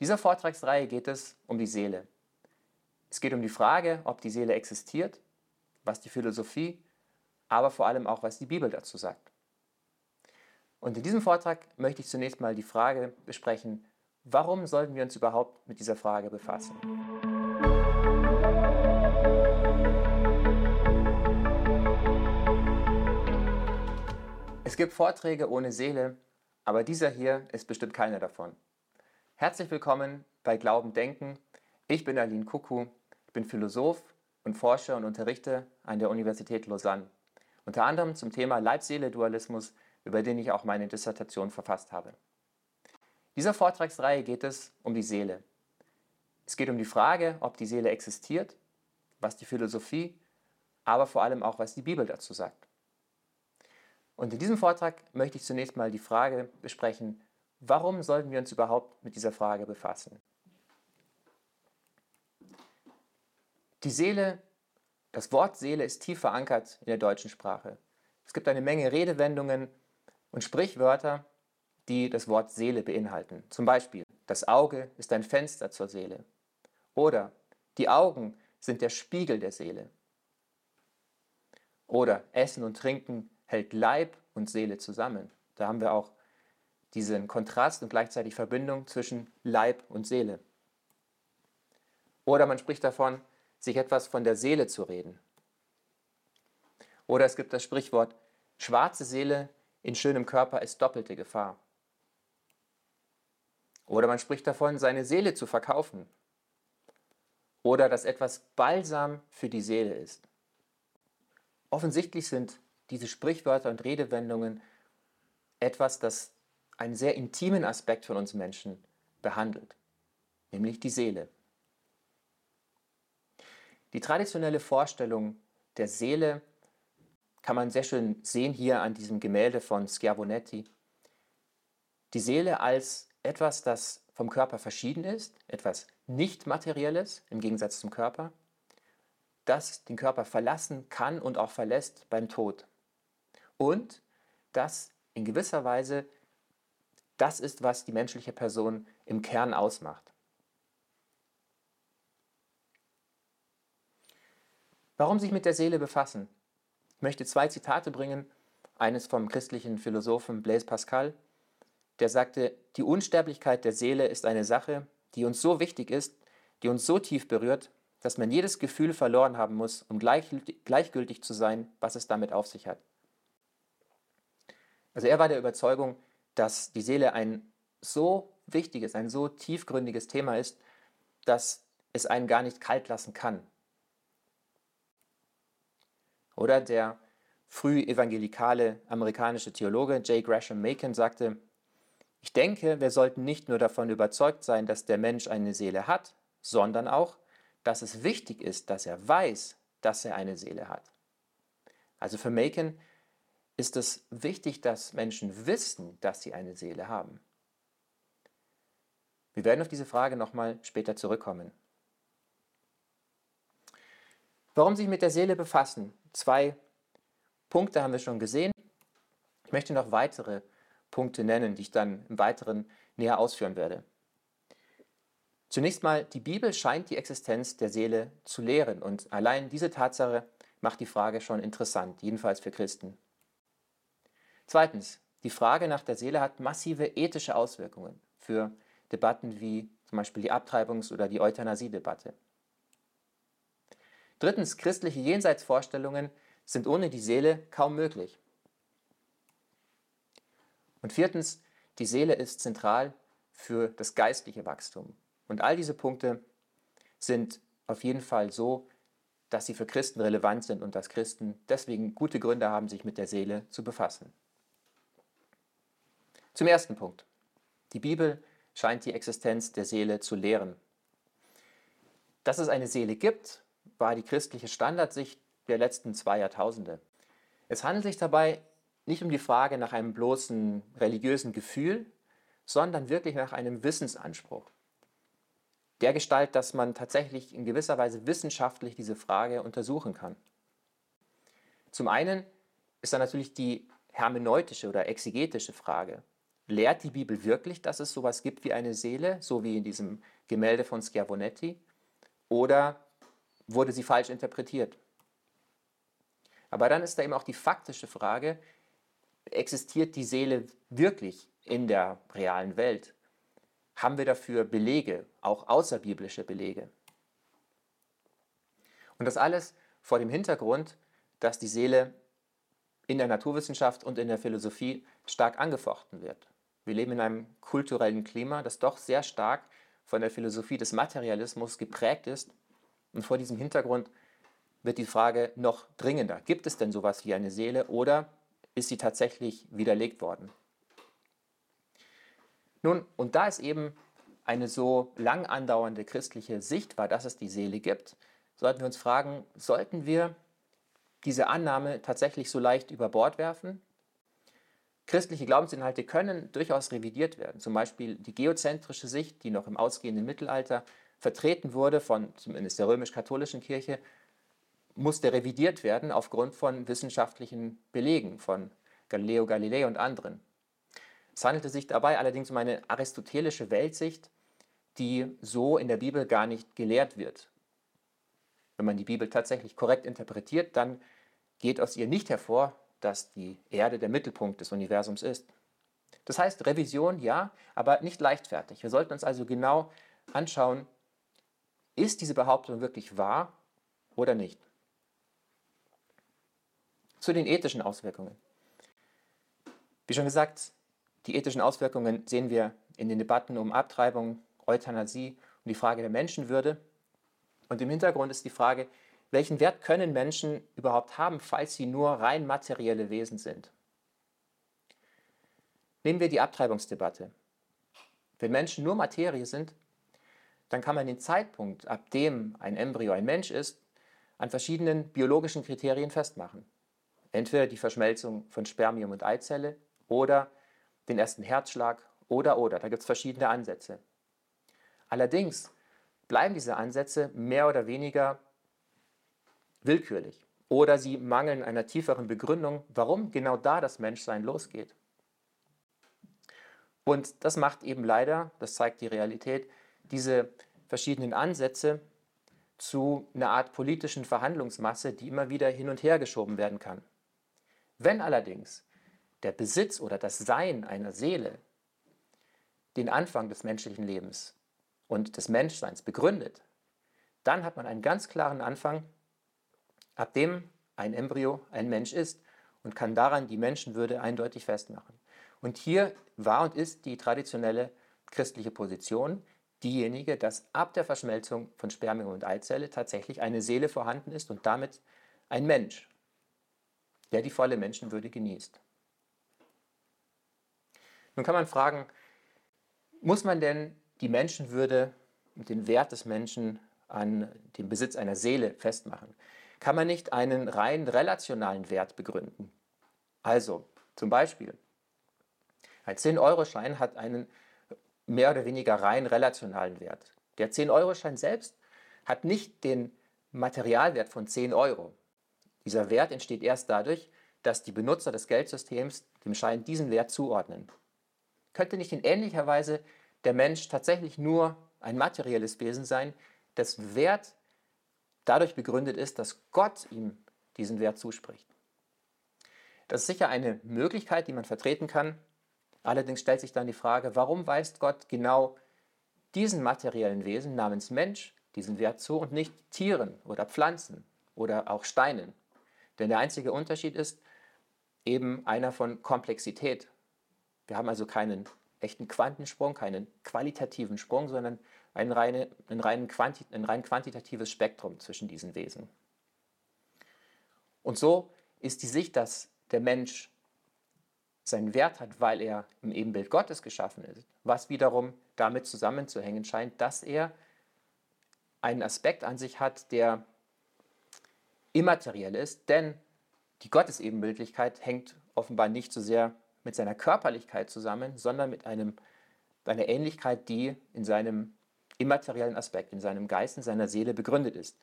dieser Vortragsreihe geht es um die Seele. Es geht um die Frage, ob die Seele existiert, was die Philosophie, aber vor allem auch, was die Bibel dazu sagt. Und in diesem Vortrag möchte ich zunächst mal die Frage besprechen, warum sollten wir uns überhaupt mit dieser Frage befassen? Es gibt Vorträge ohne Seele, aber dieser hier ist bestimmt keiner davon. Herzlich willkommen bei Glauben Denken. Ich bin Aline Kuku, ich bin Philosoph und Forscher und unterrichte an der Universität Lausanne. Unter anderem zum Thema Leib-Seele-Dualismus, über den ich auch meine Dissertation verfasst habe. Dieser Vortragsreihe geht es um die Seele. Es geht um die Frage, ob die Seele existiert, was die Philosophie, aber vor allem auch, was die Bibel dazu sagt. Und in diesem Vortrag möchte ich zunächst mal die Frage besprechen, warum sollten wir uns überhaupt mit dieser Frage befassen? Die Seele, das Wort Seele ist tief verankert in der deutschen Sprache. Es gibt eine Menge Redewendungen und Sprichwörter, die das Wort Seele beinhalten. Zum Beispiel, das Auge ist ein Fenster zur Seele. Oder die Augen sind der Spiegel der Seele. Oder Essen und Trinken hält Leib und Seele zusammen. Da haben wir auch diesen Kontrast und gleichzeitig Verbindung zwischen Leib und Seele. Oder man spricht davon, sich etwas von der Seele zu reden. Oder es gibt das Sprichwort, schwarze Seele in schönem Körper ist doppelte Gefahr. Oder man spricht davon, seine Seele zu verkaufen. Oder dass etwas Balsam für die Seele ist. Offensichtlich sind diese Sprichwörter und Redewendungen etwas, das einen sehr intimen Aspekt von uns Menschen behandelt, nämlich die Seele. Die traditionelle Vorstellung der Seele kann man sehr schön sehen hier an diesem Gemälde von Schiavonetti. Die Seele als etwas, das vom Körper verschieden ist, etwas nicht materielles im Gegensatz zum Körper, das den Körper verlassen kann und auch verlässt beim Tod und das in gewisser Weise das ist, was die menschliche Person im Kern ausmacht. Warum sich mit der Seele befassen? Ich möchte zwei Zitate bringen. Eines vom christlichen Philosophen Blaise Pascal, der sagte, die Unsterblichkeit der Seele ist eine Sache, die uns so wichtig ist, die uns so tief berührt, dass man jedes Gefühl verloren haben muss, um gleichgültig zu sein, was es damit auf sich hat. Also er war der Überzeugung, dass die Seele ein so wichtiges, ein so tiefgründiges Thema ist, dass es einen gar nicht kalt lassen kann. Oder der früh evangelikale amerikanische Theologe J. Gresham Macon sagte, ich denke, wir sollten nicht nur davon überzeugt sein, dass der Mensch eine Seele hat, sondern auch, dass es wichtig ist, dass er weiß, dass er eine Seele hat. Also für Macon ist es wichtig, dass Menschen wissen, dass sie eine Seele haben. Wir werden auf diese Frage nochmal später zurückkommen. Warum sich mit der Seele befassen? Zwei Punkte haben wir schon gesehen. Ich möchte noch weitere Punkte nennen, die ich dann im Weiteren näher ausführen werde. Zunächst mal, die Bibel scheint die Existenz der Seele zu lehren und allein diese Tatsache macht die Frage schon interessant, jedenfalls für Christen. Zweitens, die Frage nach der Seele hat massive ethische Auswirkungen für Debatten wie zum Beispiel die Abtreibungs- oder die Euthanasie-Debatte. Drittens, christliche Jenseitsvorstellungen sind ohne die Seele kaum möglich. Und viertens, die Seele ist zentral für das geistliche Wachstum. Und all diese Punkte sind auf jeden Fall so, dass sie für Christen relevant sind und dass Christen deswegen gute Gründe haben, sich mit der Seele zu befassen. Zum ersten Punkt. Die Bibel scheint die Existenz der Seele zu lehren. Dass es eine Seele gibt, war die christliche Standardsicht der letzten zwei Jahrtausende. Es handelt sich dabei nicht um die Frage nach einem bloßen religiösen Gefühl, sondern wirklich nach einem Wissensanspruch. Der Gestalt, dass man tatsächlich in gewisser Weise wissenschaftlich diese Frage untersuchen kann. Zum einen ist da natürlich die hermeneutische oder exegetische Frage. Lehrt die Bibel wirklich, dass es sowas gibt wie eine Seele, so wie in diesem Gemälde von Schiavonetti? Oder wurde sie falsch interpretiert? Aber dann ist da eben auch die faktische Frage, existiert die Seele wirklich in der realen Welt? Haben wir dafür Belege, auch außerbiblische Belege? Und das alles vor dem Hintergrund, dass die Seele in der Naturwissenschaft und in der Philosophie stark angefochten wird. Wir leben in einem kulturellen Klima, das doch sehr stark von der Philosophie des Materialismus geprägt ist. Und vor diesem Hintergrund wird die Frage noch dringender. Gibt es denn sowas wie eine Seele oder ist sie tatsächlich widerlegt worden? Nun, und da es eben eine so lang andauernde christliche Sicht war, dass es die Seele gibt, sollten wir uns fragen, sollten wir diese Annahme tatsächlich so leicht über Bord werfen? Christliche Glaubensinhalte können durchaus revidiert werden. Zum Beispiel die geozentrische Sicht, die noch im ausgehenden Mittelalter vertreten wurde von zumindest der römisch-katholischen Kirche, musste revidiert werden aufgrund von wissenschaftlichen Belegen von Galileo Galilei und anderen. Es handelte sich dabei allerdings um eine aristotelische Weltsicht, die so in der Bibel gar nicht gelehrt wird. Wenn man die Bibel tatsächlich korrekt interpretiert, dann geht aus ihr nicht hervor, dass die Erde der Mittelpunkt des Universums ist. Das heißt, Revision ja, aber nicht leichtfertig. Wir sollten uns also genau anschauen, ist diese Behauptung wirklich wahr oder nicht. Zu den ethischen Auswirkungen. Wie schon gesagt, die ethischen Auswirkungen sehen wir in den Debatten um Abtreibung, Euthanasie und die Frage der Menschenwürde. Und im Hintergrund ist die Frage, welchen Wert können Menschen überhaupt haben, falls sie nur rein materielle Wesen sind? Nehmen wir die Abtreibungsdebatte. Wenn Menschen nur Materie sind, dann kann man den Zeitpunkt, ab dem ein Embryo ein Mensch ist, an verschiedenen biologischen Kriterien festmachen. Entweder die Verschmelzung von Spermium und Eizelle oder den ersten Herzschlag oder oder. Da gibt es verschiedene Ansätze. Allerdings bleiben diese Ansätze mehr oder weniger willkürlich oder sie mangeln einer tieferen Begründung, warum genau da das Menschsein losgeht. Und das macht eben leider, das zeigt die Realität, diese verschiedenen Ansätze zu einer Art politischen Verhandlungsmasse, die immer wieder hin und her geschoben werden kann. Wenn allerdings der Besitz oder das Sein einer Seele den Anfang des menschlichen Lebens und des Menschseins begründet, dann hat man einen ganz klaren Anfang ab dem ein Embryo ein Mensch ist und kann daran die Menschenwürde eindeutig festmachen. Und hier war und ist die traditionelle christliche Position diejenige, dass ab der Verschmelzung von Spermium und Eizelle tatsächlich eine Seele vorhanden ist und damit ein Mensch, der die volle Menschenwürde genießt. Nun kann man fragen, muss man denn die Menschenwürde und den Wert des Menschen an dem Besitz einer Seele festmachen? Kann man nicht einen rein relationalen Wert begründen. Also zum Beispiel, ein 10-Euro-Schein hat einen mehr oder weniger rein relationalen Wert. Der 10-Euro-Schein selbst hat nicht den Materialwert von 10 Euro. Dieser Wert entsteht erst dadurch, dass die Benutzer des Geldsystems dem Schein diesen Wert zuordnen. Könnte nicht in ähnlicher Weise der Mensch tatsächlich nur ein materielles Wesen sein, das Wert dadurch begründet ist, dass Gott ihm diesen Wert zuspricht. Das ist sicher eine Möglichkeit, die man vertreten kann. Allerdings stellt sich dann die Frage, warum weist Gott genau diesen materiellen Wesen namens Mensch diesen Wert zu und nicht Tieren oder Pflanzen oder auch Steinen? Denn der einzige Unterschied ist eben einer von Komplexität. Wir haben also keinen echten Quantensprung, keinen qualitativen Sprung, sondern ein, reine, ein, rein quanti, ein rein quantitatives Spektrum zwischen diesen Wesen. Und so ist die Sicht, dass der Mensch seinen Wert hat, weil er im Ebenbild Gottes geschaffen ist, was wiederum damit zusammenzuhängen scheint, dass er einen Aspekt an sich hat, der immateriell ist, denn die Gottesebenbildlichkeit hängt offenbar nicht so sehr mit seiner Körperlichkeit zusammen, sondern mit einem, einer Ähnlichkeit, die in seinem immateriellen Aspekt, in seinem Geist, in seiner Seele begründet ist.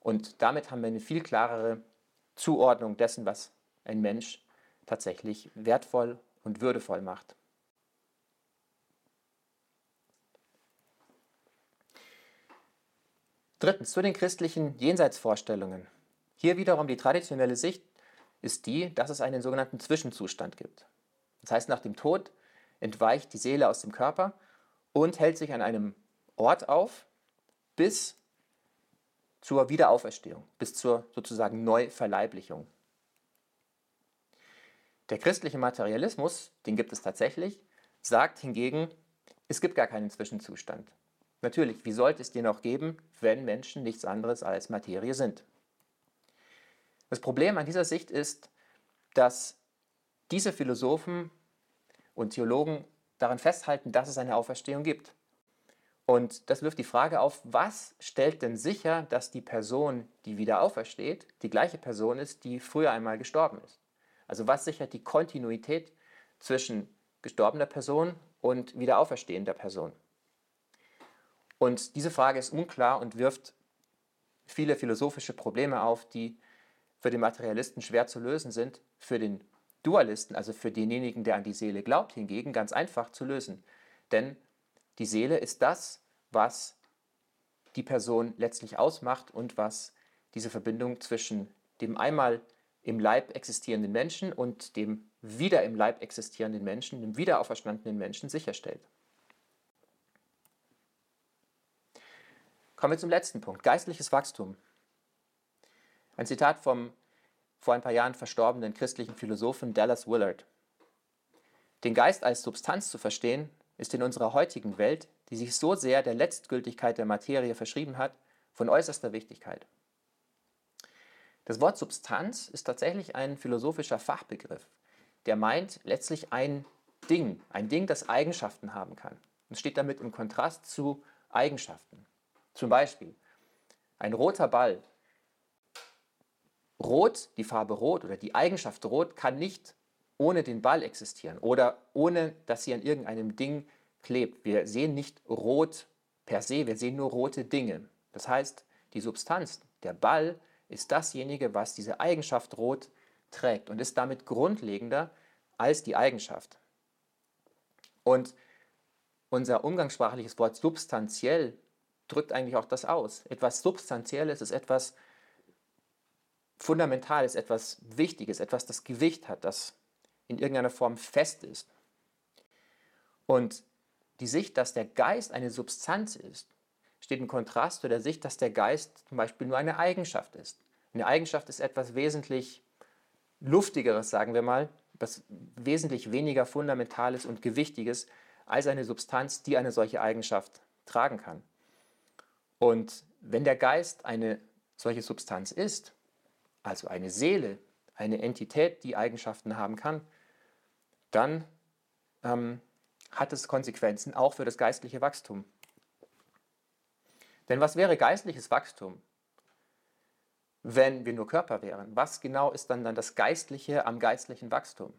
Und damit haben wir eine viel klarere Zuordnung dessen, was ein Mensch tatsächlich wertvoll und würdevoll macht. Drittens, zu den christlichen Jenseitsvorstellungen. Hier wiederum die traditionelle Sicht ist die, dass es einen sogenannten Zwischenzustand gibt. Das heißt, nach dem Tod entweicht die Seele aus dem Körper und hält sich an einem Ort auf bis zur Wiederauferstehung, bis zur sozusagen Neuverleiblichung. Der christliche Materialismus, den gibt es tatsächlich, sagt hingegen, es gibt gar keinen Zwischenzustand. Natürlich, wie sollte es dir noch geben, wenn Menschen nichts anderes als Materie sind? Das Problem an dieser Sicht ist, dass diese Philosophen und Theologen daran festhalten, dass es eine Auferstehung gibt. Und das wirft die Frage auf, was stellt denn sicher, dass die Person, die wieder aufersteht, die gleiche Person ist, die früher einmal gestorben ist? Also was sichert die Kontinuität zwischen gestorbener Person und wieder auferstehender Person? Und diese Frage ist unklar und wirft viele philosophische Probleme auf, die für den Materialisten schwer zu lösen sind, für den Dualisten, also für denjenigen, der an die Seele glaubt, hingegen ganz einfach zu lösen. Denn die Seele ist das, was die Person letztlich ausmacht und was diese Verbindung zwischen dem einmal im Leib existierenden Menschen und dem wieder im Leib existierenden Menschen, dem wiederauferstandenen Menschen sicherstellt. Kommen wir zum letzten Punkt, geistliches Wachstum. Ein Zitat vom vor ein paar Jahren verstorbenen christlichen Philosophen Dallas Willard. Den Geist als Substanz zu verstehen, ist in unserer heutigen Welt, die sich so sehr der Letztgültigkeit der Materie verschrieben hat, von äußerster Wichtigkeit. Das Wort Substanz ist tatsächlich ein philosophischer Fachbegriff, der meint letztlich ein Ding, ein Ding, das Eigenschaften haben kann und steht damit im Kontrast zu Eigenschaften. Zum Beispiel ein roter Ball Rot, die Farbe Rot oder die Eigenschaft Rot kann nicht ohne den Ball existieren oder ohne, dass sie an irgendeinem Ding klebt. Wir sehen nicht Rot per se, wir sehen nur rote Dinge. Das heißt, die Substanz, der Ball, ist dasjenige, was diese Eigenschaft Rot trägt und ist damit grundlegender als die Eigenschaft. Und unser umgangssprachliches Wort substanziell drückt eigentlich auch das aus. Etwas Substanzielles ist etwas, fundamental ist, etwas Wichtiges, etwas, das Gewicht hat, das in irgendeiner Form fest ist. Und die Sicht, dass der Geist eine Substanz ist, steht im Kontrast zu der Sicht, dass der Geist zum Beispiel nur eine Eigenschaft ist. Eine Eigenschaft ist etwas wesentlich Luftigeres, sagen wir mal, etwas wesentlich weniger Fundamentales und Gewichtiges als eine Substanz, die eine solche Eigenschaft tragen kann. Und wenn der Geist eine solche Substanz ist, also eine Seele, eine Entität, die Eigenschaften haben kann, dann ähm, hat es Konsequenzen auch für das geistliche Wachstum. Denn was wäre geistliches Wachstum, wenn wir nur Körper wären? Was genau ist dann, dann das Geistliche am geistlichen Wachstum?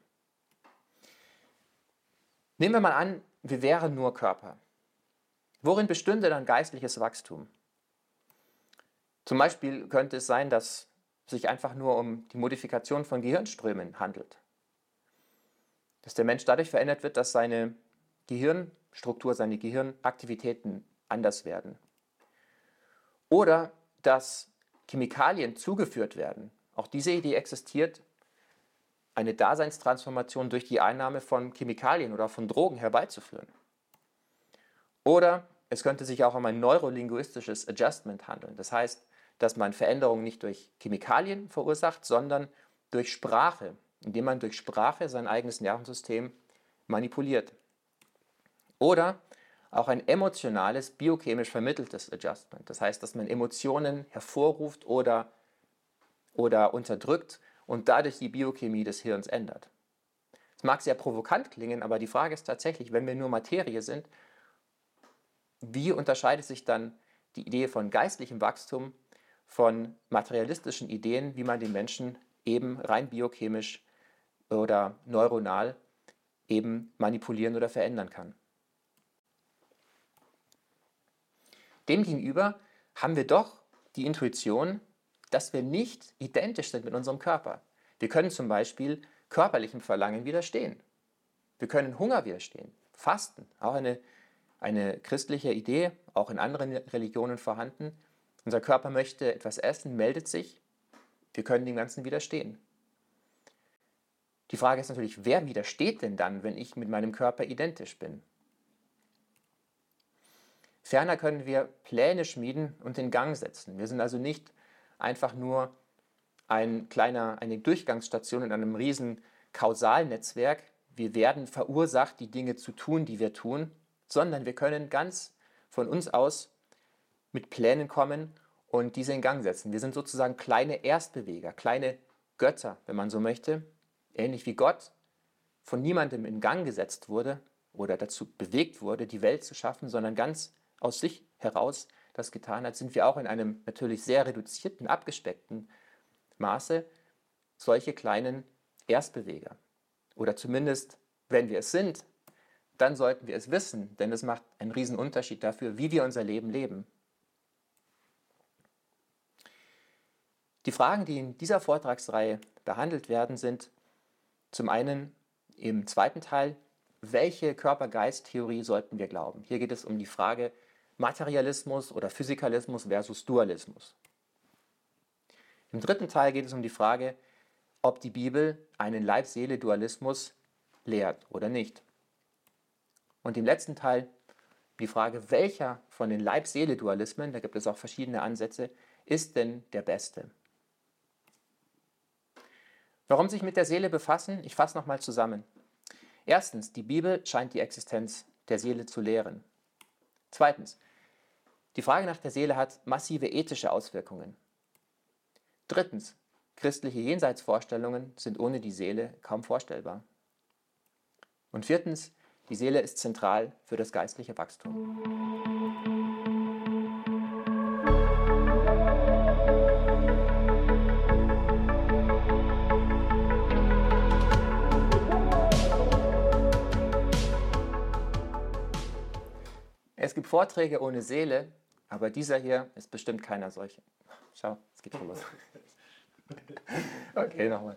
Nehmen wir mal an, wir wären nur Körper. Worin bestünde dann geistliches Wachstum? Zum Beispiel könnte es sein, dass sich einfach nur um die Modifikation von Gehirnströmen handelt. Dass der Mensch dadurch verändert wird, dass seine Gehirnstruktur, seine Gehirnaktivitäten anders werden. Oder dass Chemikalien zugeführt werden. Auch diese Idee existiert, eine Daseinstransformation durch die Einnahme von Chemikalien oder von Drogen herbeizuführen. Oder es könnte sich auch um ein neurolinguistisches Adjustment handeln. Das heißt, dass man Veränderungen nicht durch Chemikalien verursacht, sondern durch Sprache, indem man durch Sprache sein eigenes Nervensystem manipuliert. Oder auch ein emotionales, biochemisch vermitteltes Adjustment. Das heißt, dass man Emotionen hervorruft oder, oder unterdrückt und dadurch die Biochemie des Hirns ändert. Es mag sehr provokant klingen, aber die Frage ist tatsächlich, wenn wir nur Materie sind, wie unterscheidet sich dann die Idee von geistlichem Wachstum von materialistischen Ideen, wie man den Menschen eben rein biochemisch oder neuronal eben manipulieren oder verändern kann. Demgegenüber haben wir doch die Intuition, dass wir nicht identisch sind mit unserem Körper. Wir können zum Beispiel körperlichem Verlangen widerstehen. Wir können Hunger widerstehen, Fasten, auch eine, eine christliche Idee, auch in anderen Religionen vorhanden, Unser Körper möchte etwas essen, meldet sich. Wir können dem Ganzen widerstehen. Die Frage ist natürlich, wer widersteht denn dann, wenn ich mit meinem Körper identisch bin? Ferner können wir Pläne schmieden und in Gang setzen. Wir sind also nicht einfach nur ein kleiner, eine Durchgangsstation in einem riesen Kausalnetzwerk. Wir werden verursacht, die Dinge zu tun, die wir tun, sondern wir können ganz von uns aus mit Plänen kommen und diese in Gang setzen. Wir sind sozusagen kleine Erstbeweger, kleine Götter, wenn man so möchte, ähnlich wie Gott von niemandem in Gang gesetzt wurde oder dazu bewegt wurde, die Welt zu schaffen, sondern ganz aus sich heraus das getan hat, sind wir auch in einem natürlich sehr reduzierten, abgespeckten Maße solche kleinen Erstbeweger. Oder zumindest, wenn wir es sind, dann sollten wir es wissen, denn es macht einen riesen Unterschied dafür, wie wir unser Leben leben. Die Fragen, die in dieser Vortragsreihe behandelt werden, sind zum einen im zweiten Teil, welche Körper-Geist-Theorie sollten wir glauben? Hier geht es um die Frage Materialismus oder Physikalismus versus Dualismus. Im dritten Teil geht es um die Frage, ob die Bibel einen Leib-Seele-Dualismus lehrt oder nicht. Und im letzten Teil die Frage, welcher von den Leib-Seele-Dualismen, da gibt es auch verschiedene Ansätze, ist denn der beste? Warum sich mit der Seele befassen? Ich fasse nochmal zusammen. Erstens, die Bibel scheint die Existenz der Seele zu lehren. Zweitens, die Frage nach der Seele hat massive ethische Auswirkungen. Drittens, christliche Jenseitsvorstellungen sind ohne die Seele kaum vorstellbar. Und viertens, die Seele ist zentral für das geistliche Wachstum. Gibt Vorträge ohne Seele, aber dieser hier ist bestimmt keiner solche. Schau, es geht schon los. Okay, nochmal.